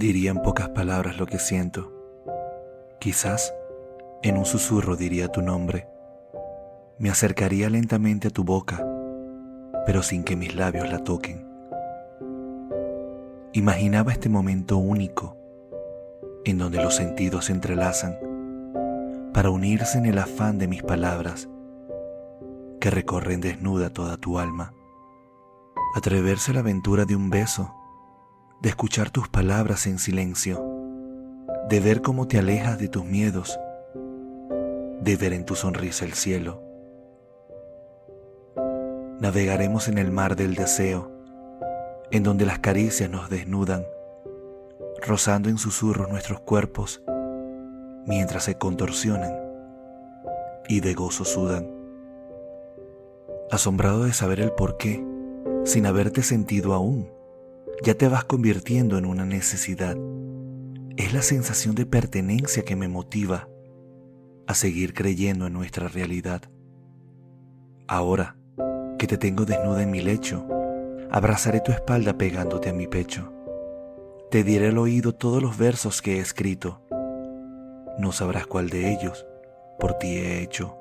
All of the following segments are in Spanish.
diría en pocas palabras lo que siento. Quizás en un susurro diría tu nombre. Me acercaría lentamente a tu boca, pero sin que mis labios la toquen. Imaginaba este momento único en donde los sentidos se entrelazan para unirse en el afán de mis palabras que recorren desnuda toda tu alma. Atreverse a la aventura de un beso, de escuchar tus palabras en silencio, de ver cómo te alejas de tus miedos, de ver en tu sonrisa el cielo. Navegaremos en el mar del deseo, en donde las caricias nos desnudan, rozando en susurros nuestros cuerpos, mientras se contorsionan y de gozo sudan. Asombrado de saber el por qué, sin haberte sentido aún, ya te vas convirtiendo en una necesidad. Es la sensación de pertenencia que me motiva a seguir creyendo en nuestra realidad. Ahora que te tengo desnuda en mi lecho, abrazaré tu espalda pegándote a mi pecho. Te diré al oído todos los versos que he escrito. No sabrás cuál de ellos por ti he hecho.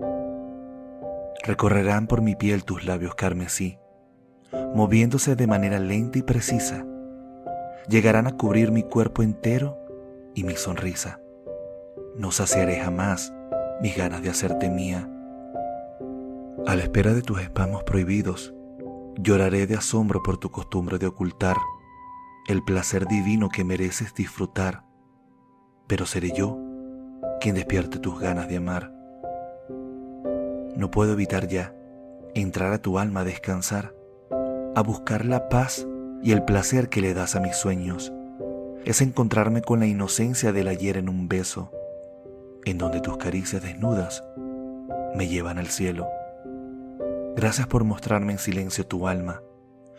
Recorrerán por mi piel tus labios carmesí, moviéndose de manera lenta y precisa. Llegarán a cubrir mi cuerpo entero y mi sonrisa. No saciaré jamás mis ganas de hacerte mía. A la espera de tus espasmos prohibidos, lloraré de asombro por tu costumbre de ocultar el placer divino que mereces disfrutar, pero seré yo quien despierte tus ganas de amar. No puedo evitar ya entrar a tu alma a descansar, a buscar la paz y el placer que le das a mis sueños. Es encontrarme con la inocencia del ayer en un beso, en donde tus caricias desnudas me llevan al cielo. Gracias por mostrarme en silencio tu alma,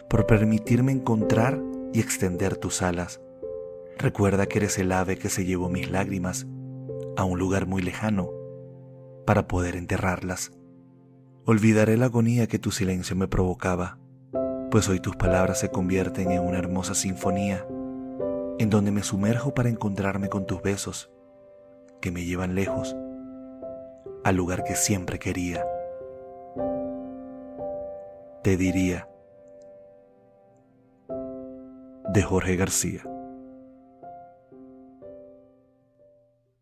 por permitirme encontrar y extender tus alas. Recuerda que eres el ave que se llevó mis lágrimas a un lugar muy lejano para poder enterrarlas. Olvidaré la agonía que tu silencio me provocaba, pues hoy tus palabras se convierten en una hermosa sinfonía, en donde me sumerjo para encontrarme con tus besos, que me llevan lejos, al lugar que siempre quería. Te diría, de Jorge García.